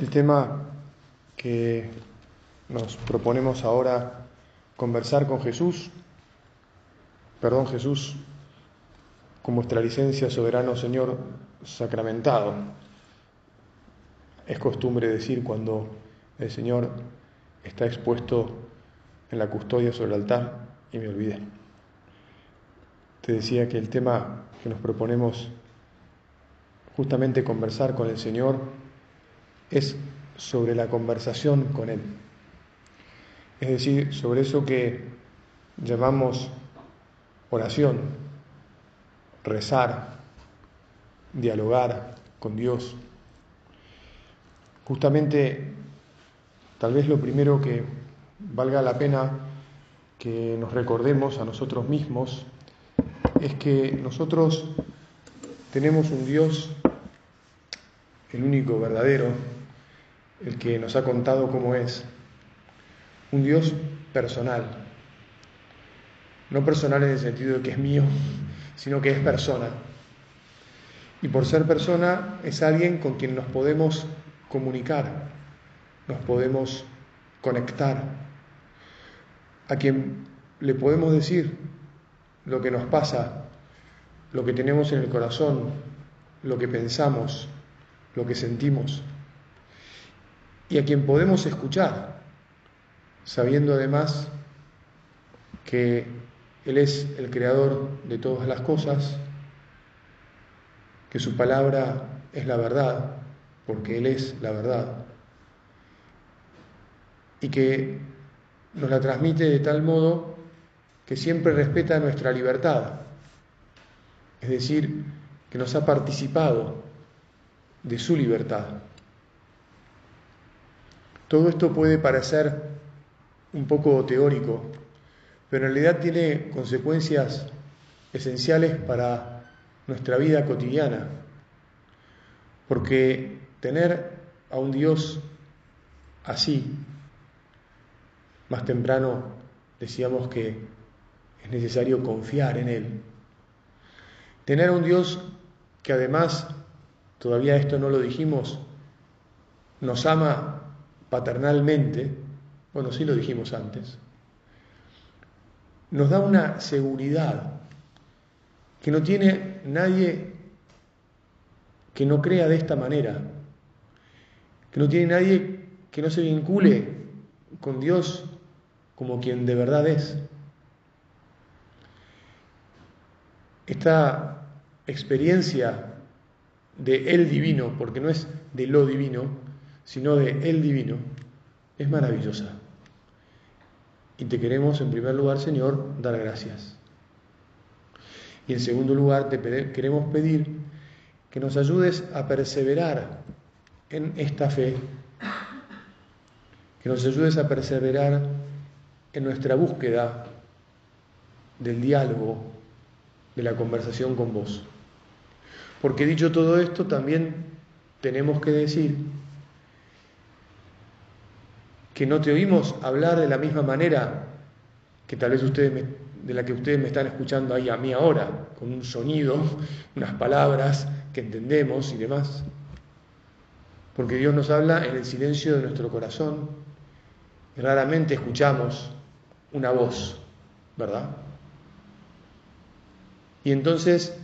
El tema que nos proponemos ahora conversar con Jesús, perdón Jesús, con vuestra licencia, soberano Señor, sacramentado. Es costumbre decir cuando el Señor está expuesto en la custodia sobre el altar y me olvidé. Te decía que el tema que nos proponemos justamente conversar con el Señor es sobre la conversación con Él. Es decir, sobre eso que llamamos oración, rezar, dialogar con Dios. Justamente, tal vez lo primero que valga la pena que nos recordemos a nosotros mismos es que nosotros tenemos un Dios, el único verdadero, el que nos ha contado cómo es. Un Dios personal. No personal en el sentido de que es mío, sino que es persona. Y por ser persona es alguien con quien nos podemos comunicar, nos podemos conectar, a quien le podemos decir lo que nos pasa, lo que tenemos en el corazón, lo que pensamos, lo que sentimos y a quien podemos escuchar, sabiendo además que Él es el creador de todas las cosas, que su palabra es la verdad, porque Él es la verdad, y que nos la transmite de tal modo que siempre respeta nuestra libertad, es decir, que nos ha participado de su libertad. Todo esto puede parecer un poco teórico, pero en realidad tiene consecuencias esenciales para nuestra vida cotidiana, porque tener a un Dios así, más temprano decíamos que es necesario confiar en Él. Tener a un Dios que además, todavía esto no lo dijimos, nos ama paternalmente, bueno, sí lo dijimos antes, nos da una seguridad que no tiene nadie que no crea de esta manera, que no tiene nadie que no se vincule con Dios como quien de verdad es. Esta experiencia de el divino, porque no es de lo divino, sino de el divino, es maravillosa. Y te queremos, en primer lugar, Señor, dar gracias. Y en segundo lugar, te queremos pedir que nos ayudes a perseverar en esta fe, que nos ayudes a perseverar en nuestra búsqueda del diálogo, de la conversación con vos. Porque dicho todo esto, también tenemos que decir que no te oímos hablar de la misma manera que tal vez ustedes de la que ustedes me están escuchando ahí a mí ahora, con un sonido, unas palabras que entendemos y demás. Porque Dios nos habla en el silencio de nuestro corazón raramente escuchamos una voz, ¿verdad? Y entonces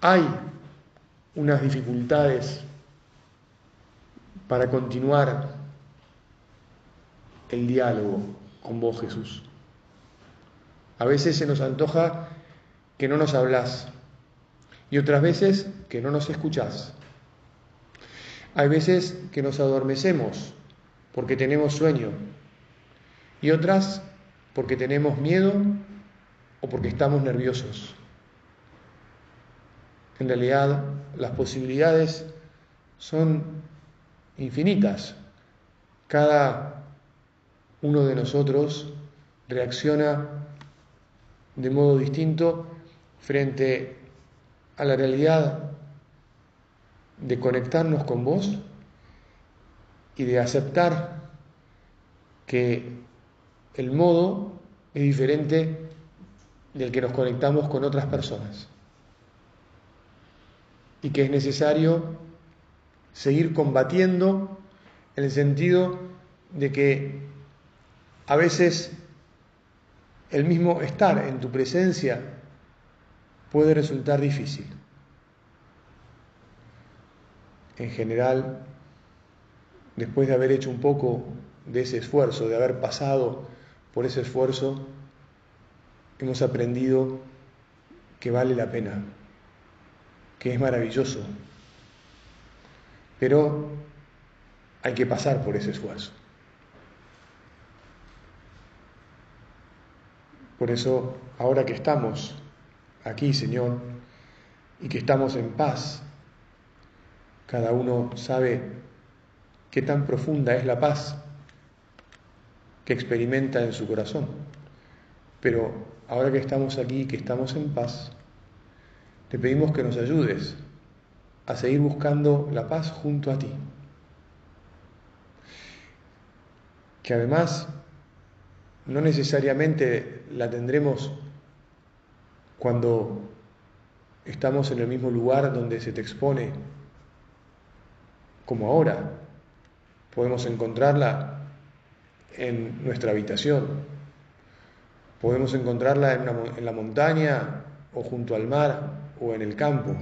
hay unas dificultades para continuar el diálogo con vos, Jesús. A veces se nos antoja que no nos hablas y otras veces que no nos escuchás. Hay veces que nos adormecemos porque tenemos sueño y otras porque tenemos miedo o porque estamos nerviosos. En realidad, las posibilidades son infinitas. Cada uno de nosotros reacciona de modo distinto frente a la realidad de conectarnos con vos y de aceptar que el modo es diferente del que nos conectamos con otras personas y que es necesario seguir combatiendo en el sentido de que a veces el mismo estar en tu presencia puede resultar difícil. En general, después de haber hecho un poco de ese esfuerzo, de haber pasado por ese esfuerzo, hemos aprendido que vale la pena, que es maravilloso, pero hay que pasar por ese esfuerzo. Por eso, ahora que estamos aquí, Señor, y que estamos en paz, cada uno sabe qué tan profunda es la paz que experimenta en su corazón. Pero ahora que estamos aquí, que estamos en paz, te pedimos que nos ayudes a seguir buscando la paz junto a ti. Que además no necesariamente la tendremos cuando estamos en el mismo lugar donde se te expone, como ahora. Podemos encontrarla en nuestra habitación, podemos encontrarla en, en la montaña o junto al mar o en el campo,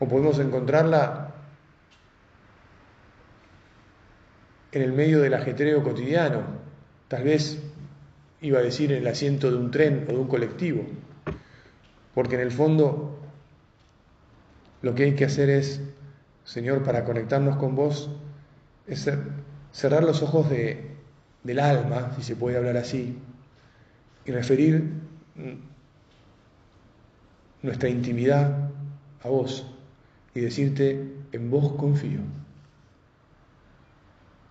o podemos encontrarla en el medio del ajetreo cotidiano, tal vez iba a decir en el asiento de un tren o de un colectivo, porque en el fondo lo que hay que hacer es, Señor, para conectarnos con vos, es cerrar los ojos de, del alma, si se puede hablar así, y referir nuestra intimidad a vos y decirte, en vos confío.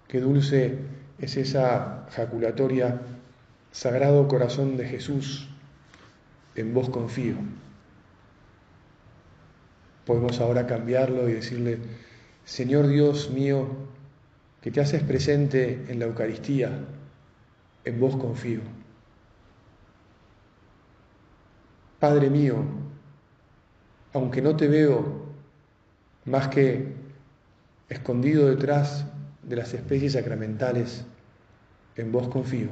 Qué dulce es esa jaculatoria, Sagrado Corazón de Jesús, en vos confío. Podemos ahora cambiarlo y decirle, Señor Dios mío, que te haces presente en la Eucaristía, en vos confío. Padre mío, aunque no te veo más que escondido detrás de las especies sacramentales, en vos confío.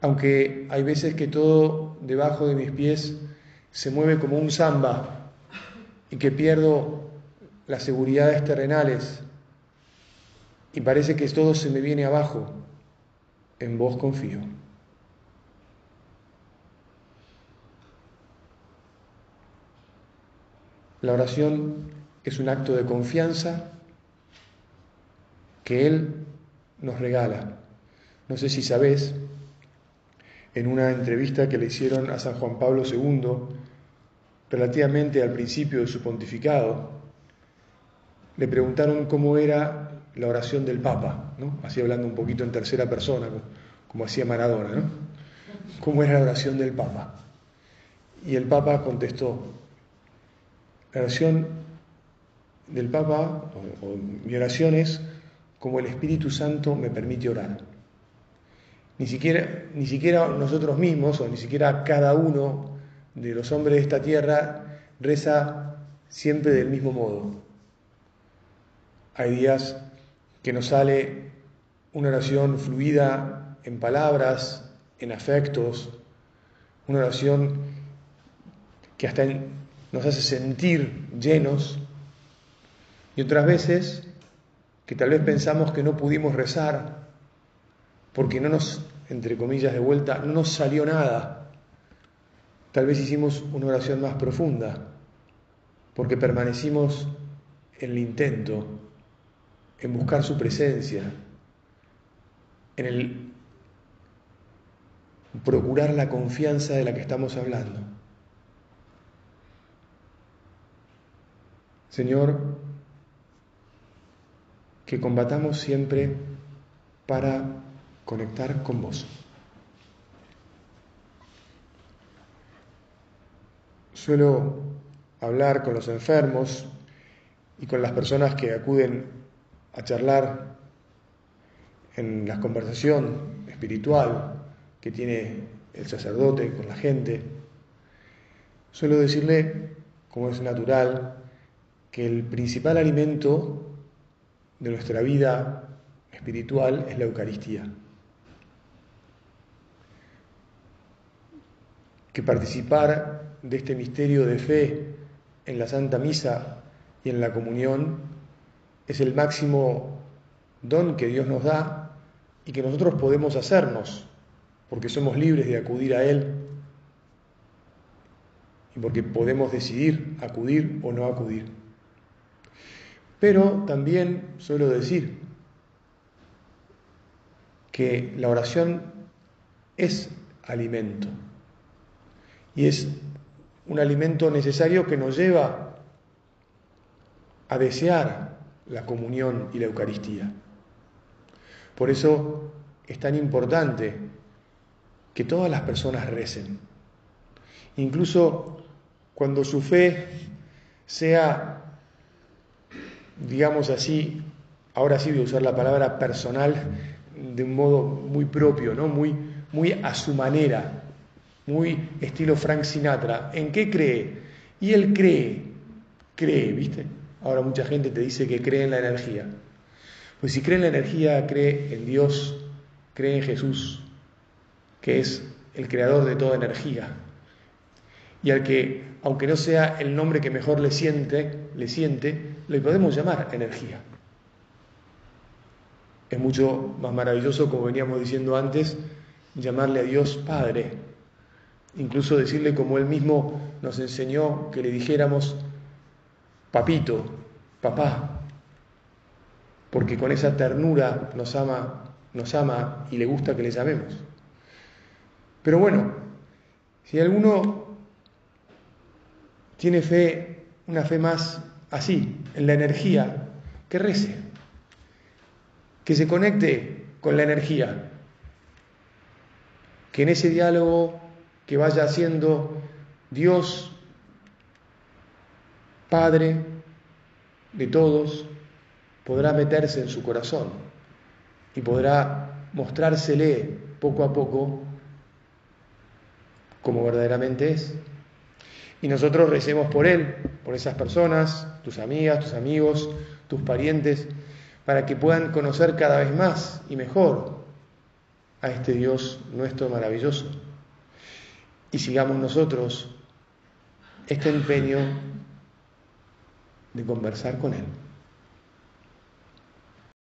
Aunque hay veces que todo debajo de mis pies se mueve como un samba y que pierdo las seguridades terrenales y parece que todo se me viene abajo, en vos confío. La oración es un acto de confianza que Él nos regala. No sé si sabés, en una entrevista que le hicieron a San Juan Pablo II, relativamente al principio de su pontificado, le preguntaron cómo era la oración del Papa, así hablando un poquito en tercera persona, como hacía Maradona, ¿no? ¿Cómo era la oración del Papa? Y el Papa contestó, la oración del Papa, o, mi oración es como el Espíritu Santo me permite orar. Ni siquiera, ni siquiera nosotros mismos, o ni siquiera cada uno de los hombres de esta tierra, reza siempre del mismo modo. Hay días que nos sale una oración fluida en palabras, en afectos, una oración que hasta nos hace sentir llenos y otras veces que tal vez pensamos que no pudimos rezar porque no nos, entre comillas de vuelta, no nos salió nada. Tal vez hicimos una oración más profunda porque permanecimos en el intento, en buscar su presencia, en el procurar la confianza de la que estamos hablando. Señor, que combatamos siempre para conectar con vos. Suelo hablar con los enfermos y con las personas que acuden a charlar en la conversación espiritual que tiene el sacerdote con la gente. Suelo decirle, como es natural, que el principal alimento de nuestra vida espiritual es la Eucaristía. Que participar de este misterio de fe en la Santa Misa y en la comunión es el máximo don que Dios nos da y que nosotros podemos hacernos, porque somos libres de acudir a Él y porque podemos decidir acudir o no acudir. Pero también suelo decir que la oración es alimento y es un alimento necesario que nos lleva a desear la comunión y la Eucaristía. Por eso es tan importante que todas las personas recen, incluso cuando su fe sea digamos así, ahora sí voy a usar la palabra personal de un modo muy propio, ¿no? muy, muy a su manera, muy estilo Frank Sinatra. ¿En qué cree? Y él cree, cree, ¿viste? Ahora mucha gente te dice que cree en la energía. Pues si cree en la energía, cree en Dios, cree en Jesús, que es el creador de toda energía. Y al que, aunque no sea el nombre que mejor le siente, le siente, le podemos llamar energía. Es mucho más maravilloso, como veníamos diciendo antes, llamarle a Dios Padre. Incluso decirle como Él mismo nos enseñó que le dijéramos papito, papá, porque con esa ternura nos ama, nos ama y le gusta que le llamemos. Pero bueno, si alguno tiene fe, una fe más así, en la energía, que rece, que se conecte con la energía, que en ese diálogo que vaya haciendo Dios, Padre de todos, podrá meterse en su corazón y podrá mostrársele poco a poco como verdaderamente es y nosotros recemos por Él, por esas personas, tus amigas, tus amigos, tus parientes, para que puedan conocer cada vez más y mejor a este Dios nuestro maravilloso. Y sigamos nosotros este empeño de conversar con Él.